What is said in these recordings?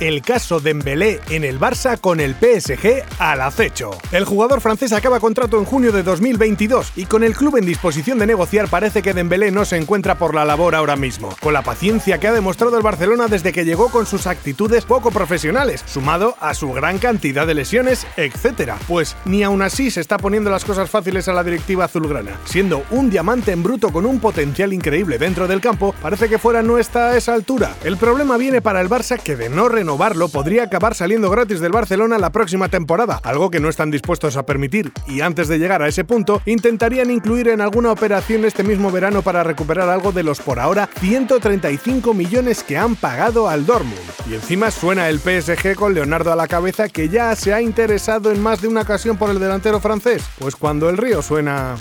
El caso de Dembélé en el Barça con el PSG al acecho. El jugador francés acaba contrato en junio de 2022 y con el club en disposición de negociar parece que Dembélé no se encuentra por la labor ahora mismo, con la paciencia que ha demostrado el Barcelona desde que llegó con sus actitudes poco profesionales, sumado a su gran cantidad de lesiones, etc. Pues ni aún así se está poniendo las cosas fáciles a la directiva azulgrana, siendo un diamante en bruto con un potencial increíble dentro del campo, parece que fuera no está a esa altura. El problema viene para el Barça que de no renovar renovarlo, podría acabar saliendo gratis del Barcelona la próxima temporada, algo que no están dispuestos a permitir, y antes de llegar a ese punto, intentarían incluir en alguna operación este mismo verano para recuperar algo de los por ahora 135 millones que han pagado al Dortmund. Y encima suena el PSG con Leonardo a la cabeza que ya se ha interesado en más de una ocasión por el delantero francés, pues cuando el río suena...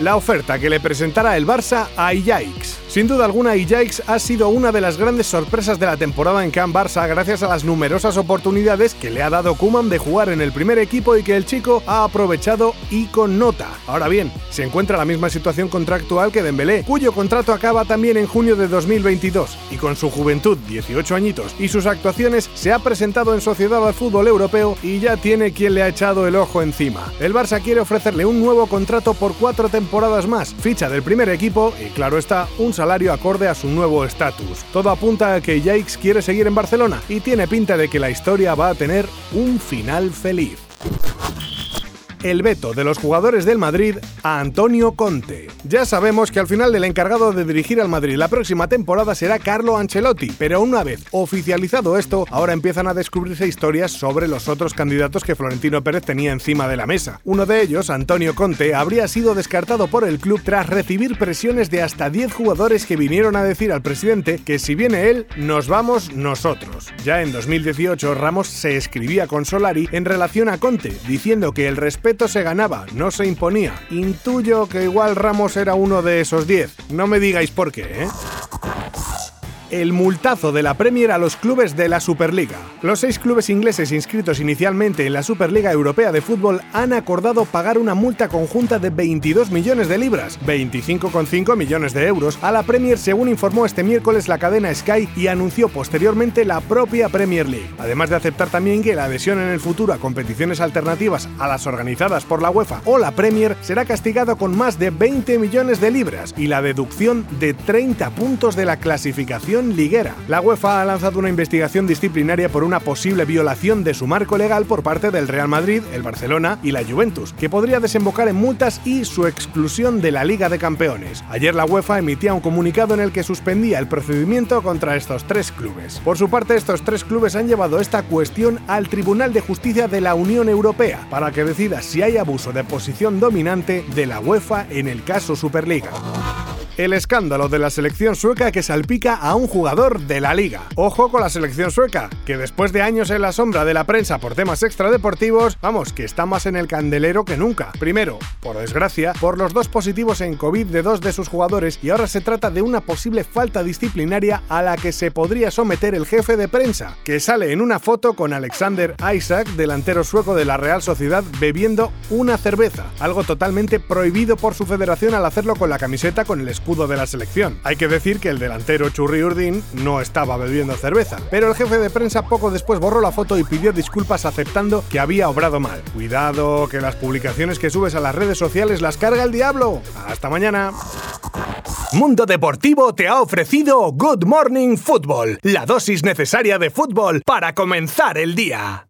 La oferta que le presentará el Barça a Ajax. Sin duda alguna, Ajax ha sido una de las grandes sorpresas de la temporada en Camp Barça gracias a las numerosas oportunidades que le ha dado Kuman de jugar en el primer equipo y que el chico ha aprovechado y con nota. Ahora bien, se encuentra la misma situación contractual que Dembélé, cuyo contrato acaba también en junio de 2022 y con su juventud, 18 añitos, y sus actuaciones se ha presentado en sociedad al fútbol europeo y ya tiene quien le ha echado el ojo encima. El Barça quiere ofrecerle un nuevo contrato por cuatro temporadas más, ficha del primer equipo y claro está, un salario acorde a su nuevo estatus. Todo apunta a que Jakes quiere seguir en Barcelona y tiene pinta de que la historia va a tener un final feliz el veto de los jugadores del Madrid a Antonio Conte. Ya sabemos que al final el encargado de dirigir al Madrid la próxima temporada será Carlo Ancelotti, pero una vez oficializado esto, ahora empiezan a descubrirse historias sobre los otros candidatos que Florentino Pérez tenía encima de la mesa. Uno de ellos, Antonio Conte, habría sido descartado por el club tras recibir presiones de hasta 10 jugadores que vinieron a decir al presidente que si viene él, nos vamos nosotros. Ya en 2018, Ramos se escribía con Solari en relación a Conte, diciendo que el respeto se ganaba, no se imponía. Intuyo que igual Ramos era uno de esos 10. No me digáis por qué, ¿eh? El multazo de la Premier a los clubes de la Superliga. Los seis clubes ingleses inscritos inicialmente en la Superliga Europea de Fútbol han acordado pagar una multa conjunta de 22 millones de libras, 25,5 millones de euros, a la Premier según informó este miércoles la cadena Sky y anunció posteriormente la propia Premier League. Además de aceptar también que la adhesión en el futuro a competiciones alternativas a las organizadas por la UEFA o la Premier será castigado con más de 20 millones de libras y la deducción de 30 puntos de la clasificación liguera. La UEFA ha lanzado una investigación disciplinaria por una posible violación de su marco legal por parte del Real Madrid, el Barcelona y la Juventus, que podría desembocar en multas y su exclusión de la Liga de Campeones. Ayer la UEFA emitía un comunicado en el que suspendía el procedimiento contra estos tres clubes. Por su parte, estos tres clubes han llevado esta cuestión al Tribunal de Justicia de la Unión Europea para que decida si hay abuso de posición dominante de la UEFA en el caso Superliga el escándalo de la selección sueca que salpica a un jugador de la liga. Ojo con la selección sueca, que después de años en la sombra de la prensa por temas extradeportivos, vamos, que está más en el candelero que nunca. Primero, por desgracia, por los dos positivos en COVID de dos de sus jugadores y ahora se trata de una posible falta disciplinaria a la que se podría someter el jefe de prensa, que sale en una foto con Alexander Isaac, delantero sueco de la Real Sociedad, bebiendo una cerveza, algo totalmente prohibido por su federación al hacerlo con la camiseta con el escudo de la selección. Hay que decir que el delantero Churri Urdin no estaba bebiendo cerveza, pero el jefe de prensa poco después borró la foto y pidió disculpas aceptando que había obrado mal. Cuidado, que las publicaciones que subes a las redes sociales las carga el diablo. Hasta mañana. Mundo Deportivo te ha ofrecido Good Morning Football, la dosis necesaria de fútbol para comenzar el día.